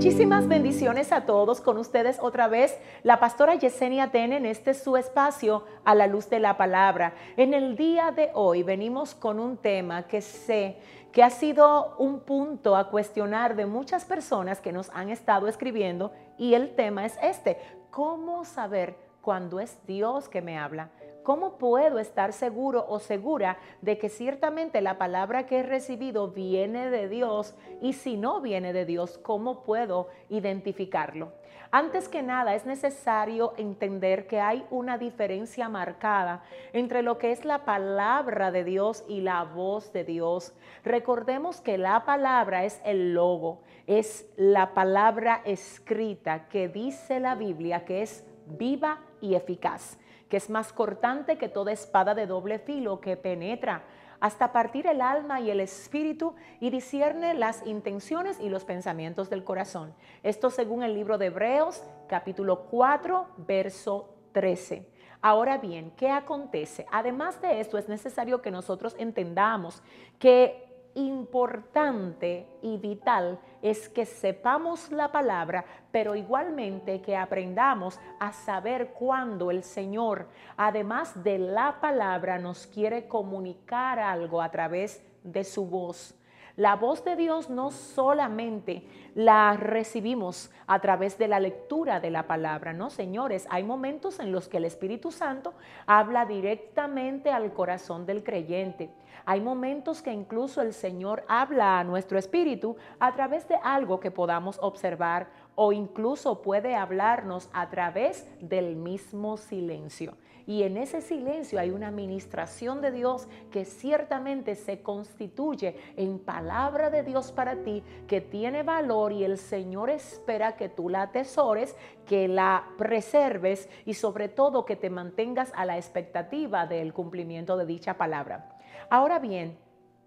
Muchísimas bendiciones a todos. Con ustedes otra vez la pastora Yesenia Ten en este su espacio a la luz de la palabra. En el día de hoy venimos con un tema que sé que ha sido un punto a cuestionar de muchas personas que nos han estado escribiendo y el tema es este, ¿cómo saber cuándo es Dios que me habla? ¿Cómo puedo estar seguro o segura de que ciertamente la palabra que he recibido viene de Dios? Y si no viene de Dios, ¿cómo puedo identificarlo? Antes que nada, es necesario entender que hay una diferencia marcada entre lo que es la palabra de Dios y la voz de Dios. Recordemos que la palabra es el logo, es la palabra escrita que dice la Biblia que es viva y eficaz que es más cortante que toda espada de doble filo que penetra hasta partir el alma y el espíritu y discierne las intenciones y los pensamientos del corazón. Esto según el libro de Hebreos capítulo 4 verso 13. Ahora bien, ¿qué acontece? Además de esto es necesario que nosotros entendamos que importante y vital es que sepamos la palabra, pero igualmente que aprendamos a saber cuándo el Señor, además de la palabra, nos quiere comunicar algo a través de su voz. La voz de Dios no solamente la recibimos a través de la lectura de la palabra, no, señores, hay momentos en los que el Espíritu Santo habla directamente al corazón del creyente. Hay momentos que incluso el Señor habla a nuestro espíritu a través de algo que podamos observar o incluso puede hablarnos a través del mismo silencio. Y en ese silencio hay una administración de Dios que ciertamente se constituye en palabra de Dios para ti, que tiene valor y el Señor espera que tú la atesores, que la preserves y sobre todo que te mantengas a la expectativa del cumplimiento de dicha palabra. Ahora bien,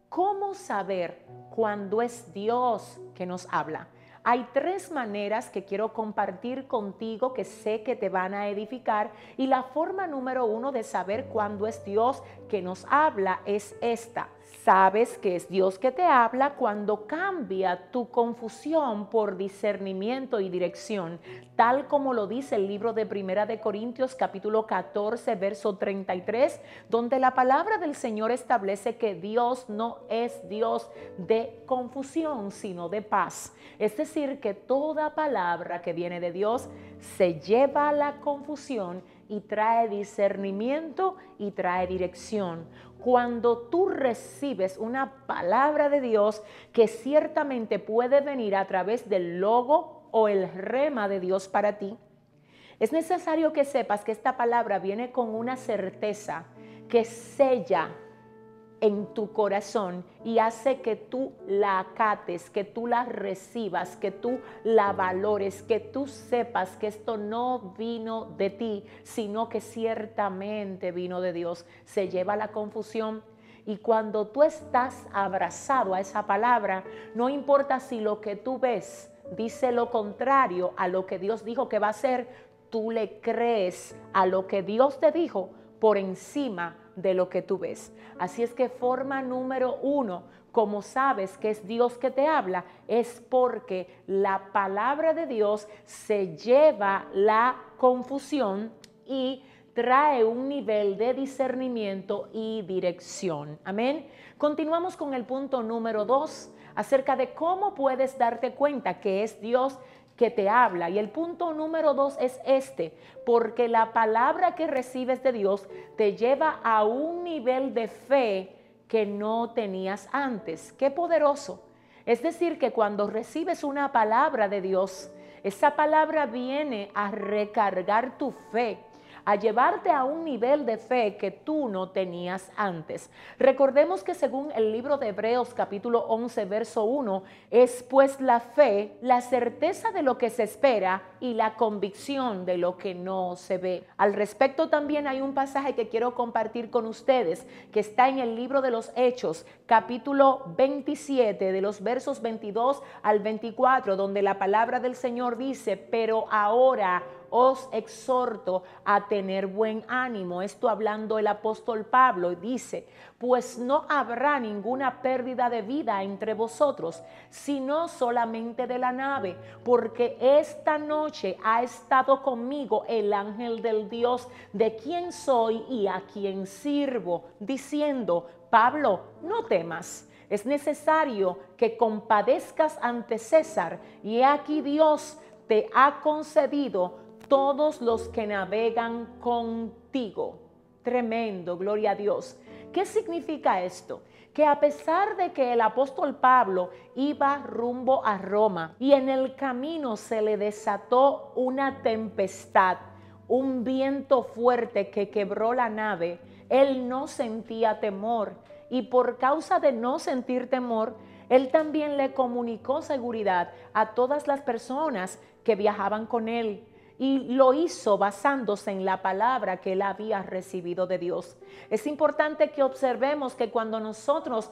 ¿cómo saber cuándo es Dios que nos habla? Hay tres maneras que quiero compartir contigo que sé que te van a edificar y la forma número uno de saber cuándo es Dios que nos habla es esta. Sabes que es Dios que te habla cuando cambia tu confusión por discernimiento y dirección, tal como lo dice el libro de Primera de Corintios capítulo 14 verso 33, donde la palabra del Señor establece que Dios no es Dios de confusión, sino de paz. Es decir, que toda palabra que viene de Dios se lleva a la confusión y trae discernimiento y trae dirección. Cuando tú recibes una palabra de Dios que ciertamente puede venir a través del logo o el rema de Dios para ti, es necesario que sepas que esta palabra viene con una certeza que sella en tu corazón y hace que tú la acates, que tú la recibas, que tú la valores, que tú sepas que esto no vino de ti, sino que ciertamente vino de Dios. Se lleva la confusión. Y cuando tú estás abrazado a esa palabra, no importa si lo que tú ves dice lo contrario a lo que Dios dijo que va a hacer, tú le crees a lo que Dios te dijo por encima de lo que tú ves. Así es que forma número uno, como sabes que es Dios que te habla, es porque la palabra de Dios se lleva la confusión y trae un nivel de discernimiento y dirección. Amén. Continuamos con el punto número dos acerca de cómo puedes darte cuenta que es Dios que te habla. Y el punto número dos es este, porque la palabra que recibes de Dios te lleva a un nivel de fe que no tenías antes. Qué poderoso. Es decir, que cuando recibes una palabra de Dios, esa palabra viene a recargar tu fe a llevarte a un nivel de fe que tú no tenías antes. Recordemos que según el libro de Hebreos capítulo 11 verso 1, es pues la fe, la certeza de lo que se espera y la convicción de lo que no se ve. Al respecto también hay un pasaje que quiero compartir con ustedes que está en el libro de los Hechos capítulo 27 de los versos 22 al 24 donde la palabra del Señor dice, pero ahora os exhorto a tener buen ánimo. Esto hablando el apóstol Pablo dice, pues no habrá ninguna pérdida de vida entre vosotros, sino solamente de la nave, porque esta noche ha estado conmigo el ángel del Dios, de quien soy y a quien sirvo, diciendo, Pablo, no temas es necesario que compadezcas ante César y aquí Dios te ha concedido todos los que navegan contigo. Tremendo, gloria a Dios. ¿Qué significa esto? Que a pesar de que el apóstol Pablo iba rumbo a Roma y en el camino se le desató una tempestad, un viento fuerte que quebró la nave, él no sentía temor y por causa de no sentir temor, él también le comunicó seguridad a todas las personas que viajaban con él y lo hizo basándose en la palabra que él había recibido de Dios. Es importante que observemos que cuando nosotros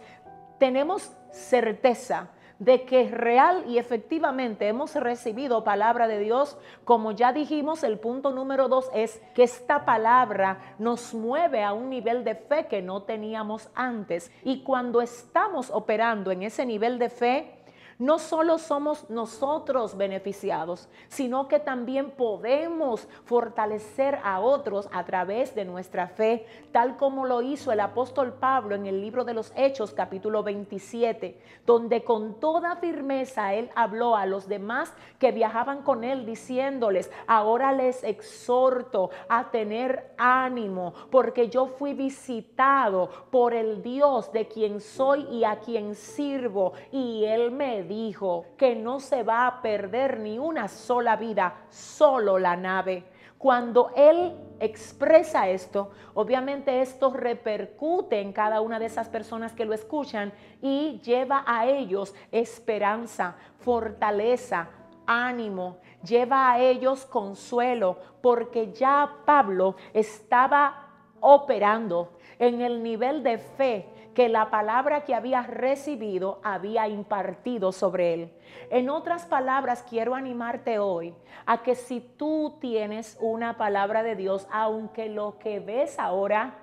tenemos certeza de que real y efectivamente hemos recibido palabra de Dios, como ya dijimos, el punto número dos es que esta palabra nos mueve a un nivel de fe que no teníamos antes. Y cuando estamos operando en ese nivel de fe, no solo somos nosotros beneficiados, sino que también podemos fortalecer a otros a través de nuestra fe, tal como lo hizo el apóstol Pablo en el libro de los Hechos capítulo 27, donde con toda firmeza él habló a los demás que viajaban con él diciéndoles, ahora les exhorto a tener ánimo, porque yo fui visitado por el Dios de quien soy y a quien sirvo, y él me dijo que no se va a perder ni una sola vida, solo la nave. Cuando Él expresa esto, obviamente esto repercute en cada una de esas personas que lo escuchan y lleva a ellos esperanza, fortaleza, ánimo, lleva a ellos consuelo, porque ya Pablo estaba operando en el nivel de fe que la palabra que había recibido había impartido sobre él. En otras palabras, quiero animarte hoy a que si tú tienes una palabra de Dios, aunque lo que ves ahora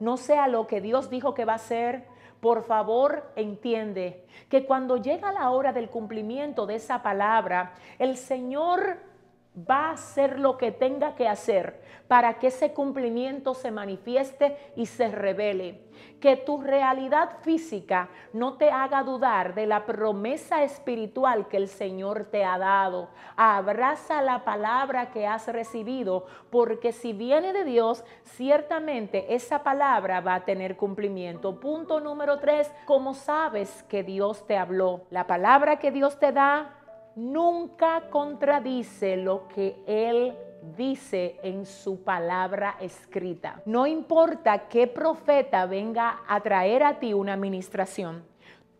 no sea lo que Dios dijo que va a ser, por favor entiende que cuando llega la hora del cumplimiento de esa palabra, el Señor va a hacer lo que tenga que hacer para que ese cumplimiento se manifieste y se revele. Que tu realidad física no te haga dudar de la promesa espiritual que el Señor te ha dado. Abraza la palabra que has recibido, porque si viene de Dios, ciertamente esa palabra va a tener cumplimiento. Punto número tres, ¿cómo sabes que Dios te habló? La palabra que Dios te da nunca contradice lo que Él dice en su palabra escrita. No importa qué profeta venga a traer a ti una administración,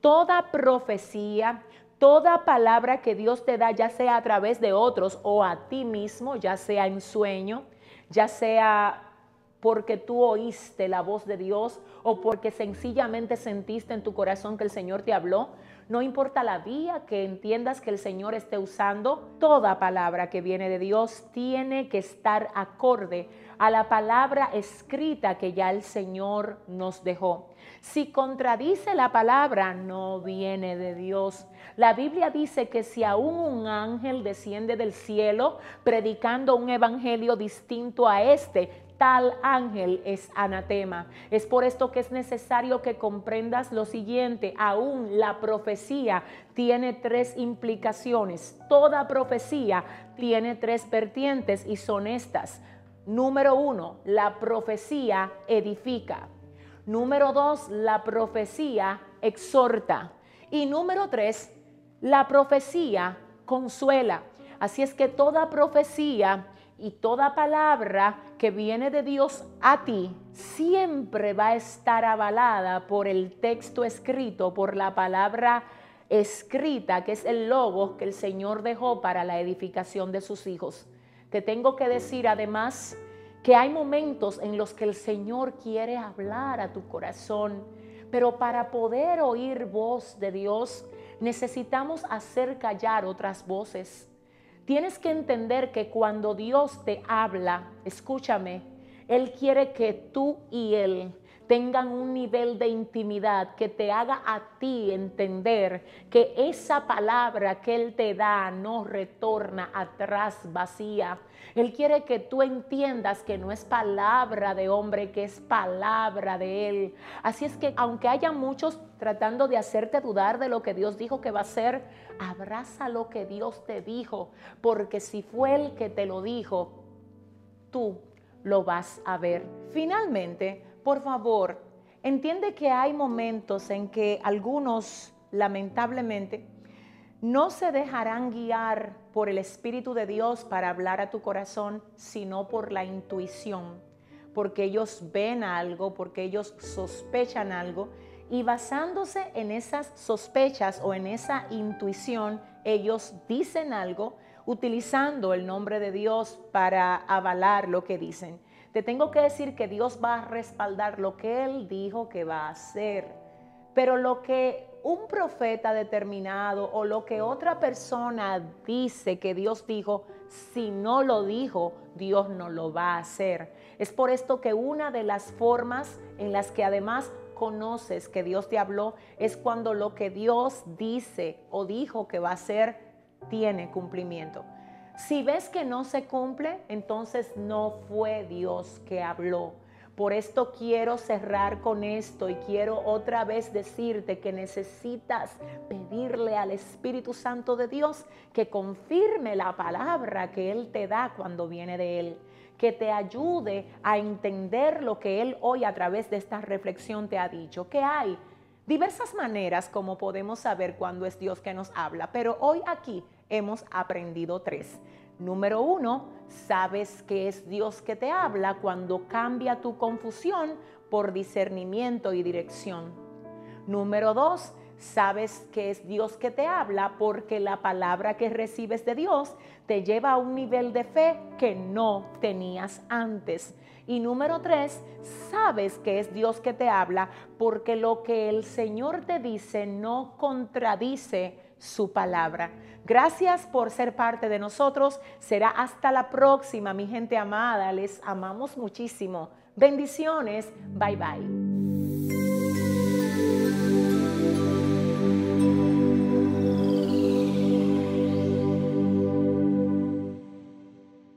toda profecía, toda palabra que Dios te da, ya sea a través de otros o a ti mismo, ya sea en sueño, ya sea porque tú oíste la voz de Dios o porque sencillamente sentiste en tu corazón que el Señor te habló, no importa la vía que entiendas que el Señor esté usando, toda palabra que viene de Dios tiene que estar acorde a la palabra escrita que ya el Señor nos dejó. Si contradice la palabra, no viene de Dios. La Biblia dice que si aún un ángel desciende del cielo predicando un evangelio distinto a este, tal ángel es anatema. Es por esto que es necesario que comprendas lo siguiente, aún la profecía tiene tres implicaciones. Toda profecía tiene tres vertientes y son estas. Número uno, la profecía edifica. Número dos, la profecía exhorta. Y número tres, la profecía consuela. Así es que toda profecía y toda palabra que viene de Dios a ti siempre va a estar avalada por el texto escrito, por la palabra escrita, que es el logo que el Señor dejó para la edificación de sus hijos. Te tengo que decir además que hay momentos en los que el Señor quiere hablar a tu corazón, pero para poder oír voz de Dios necesitamos hacer callar otras voces Tienes que entender que cuando Dios te habla, escúchame, Él quiere que tú y Él tengan un nivel de intimidad que te haga a ti entender que esa palabra que Él te da no retorna atrás vacía. Él quiere que tú entiendas que no es palabra de hombre, que es palabra de Él. Así es que aunque haya muchos tratando de hacerte dudar de lo que Dios dijo que va a hacer, abraza lo que Dios te dijo, porque si fue Él que te lo dijo, tú lo vas a ver. Finalmente, por favor, entiende que hay momentos en que algunos, lamentablemente, no se dejarán guiar por el Espíritu de Dios para hablar a tu corazón, sino por la intuición, porque ellos ven algo, porque ellos sospechan algo, y basándose en esas sospechas o en esa intuición, ellos dicen algo utilizando el nombre de Dios para avalar lo que dicen te tengo que decir que Dios va a respaldar lo que Él dijo que va a hacer. Pero lo que un profeta determinado o lo que otra persona dice que Dios dijo, si no lo dijo, Dios no lo va a hacer. Es por esto que una de las formas en las que además conoces que Dios te habló es cuando lo que Dios dice o dijo que va a hacer tiene cumplimiento. Si ves que no se cumple, entonces no fue Dios que habló. Por esto quiero cerrar con esto y quiero otra vez decirte que necesitas pedirle al Espíritu Santo de Dios que confirme la palabra que Él te da cuando viene de Él, que te ayude a entender lo que Él hoy a través de esta reflexión te ha dicho, que hay diversas maneras como podemos saber cuándo es Dios que nos habla, pero hoy aquí hemos aprendido tres. Número uno, sabes que es Dios que te habla cuando cambia tu confusión por discernimiento y dirección. Número dos, sabes que es Dios que te habla porque la palabra que recibes de Dios te lleva a un nivel de fe que no tenías antes. Y número tres, sabes que es Dios que te habla porque lo que el Señor te dice no contradice su palabra. Gracias por ser parte de nosotros. Será hasta la próxima, mi gente amada. Les amamos muchísimo. Bendiciones. Bye bye.